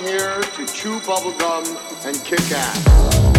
Here to chew bubblegum and kick ass.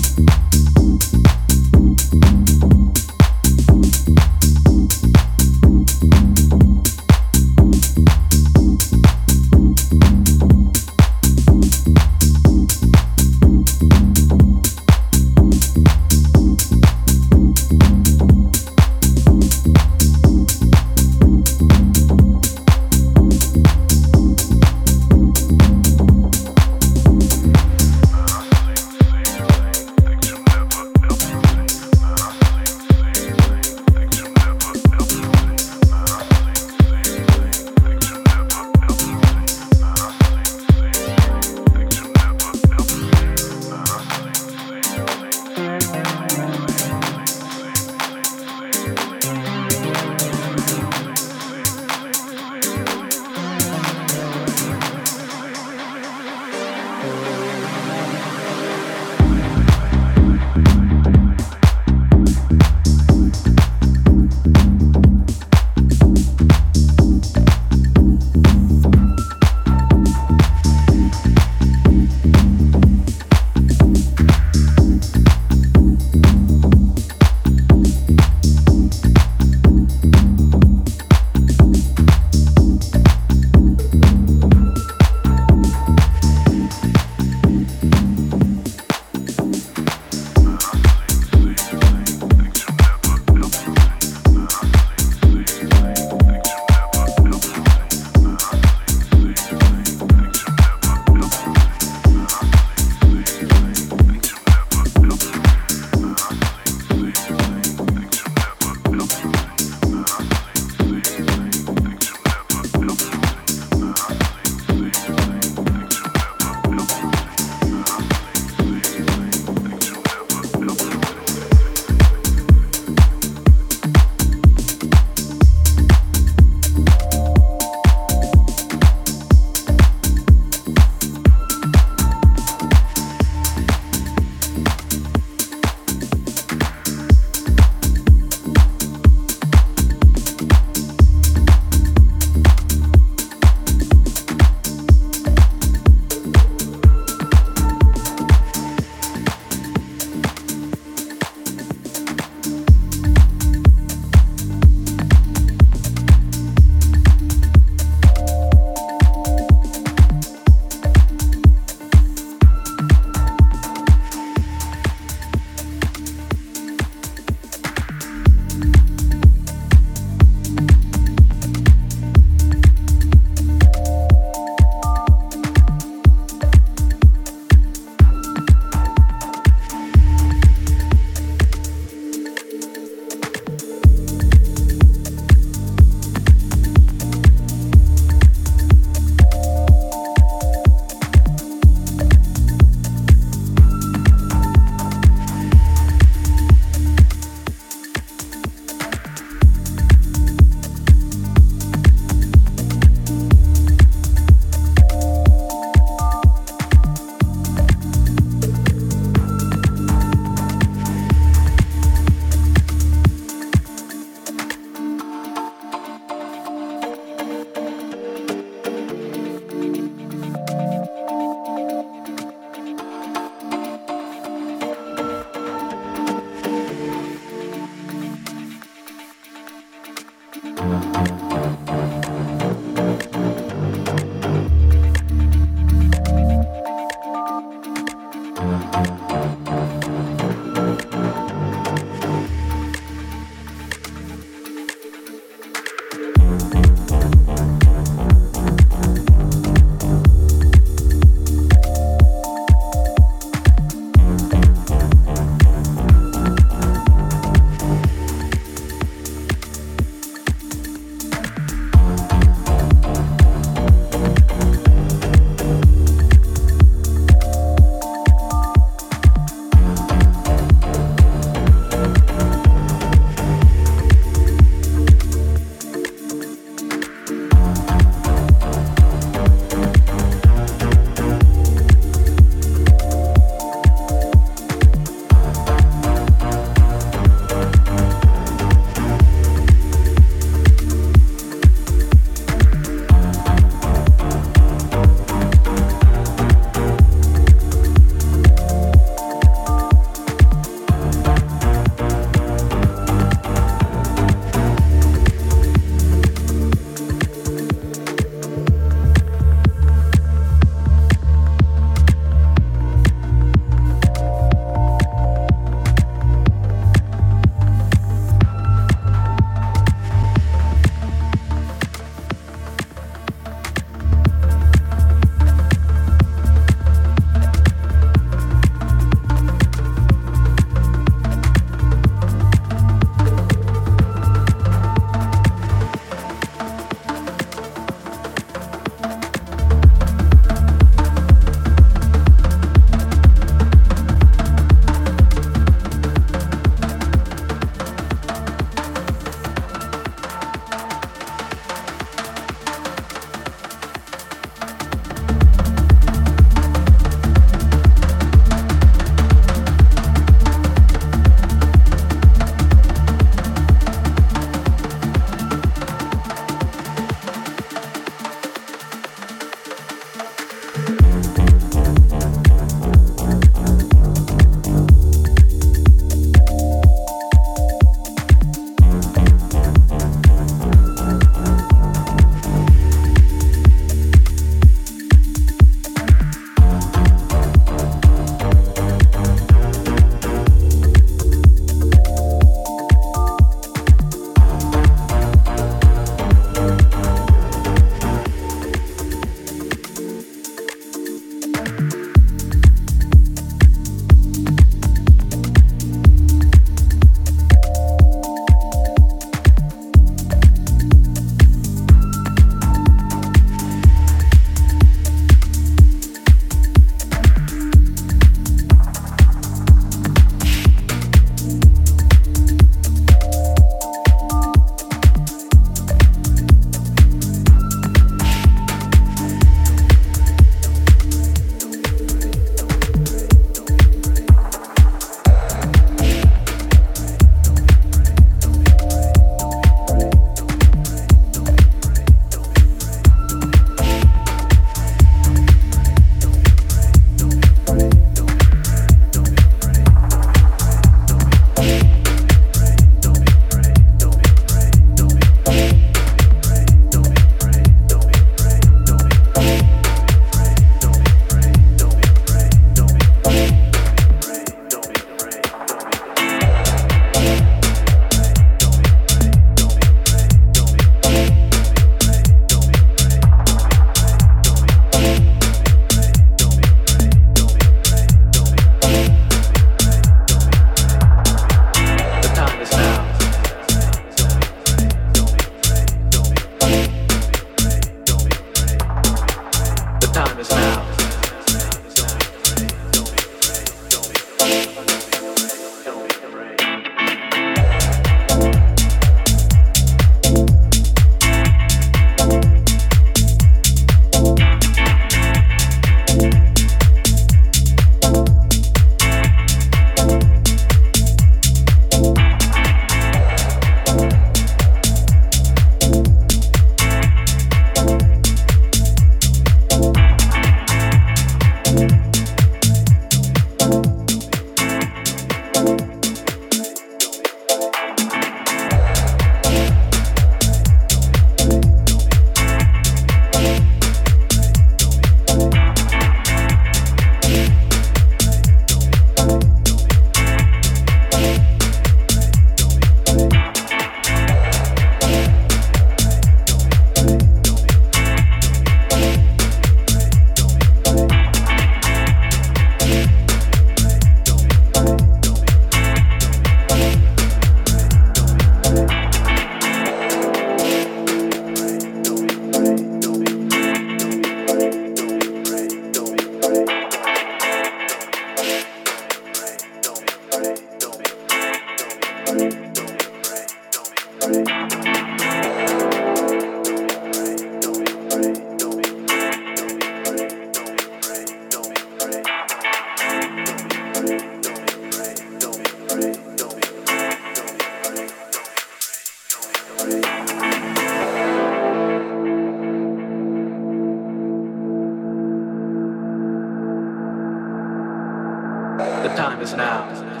time is now.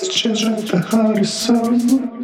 The children the heart and soul.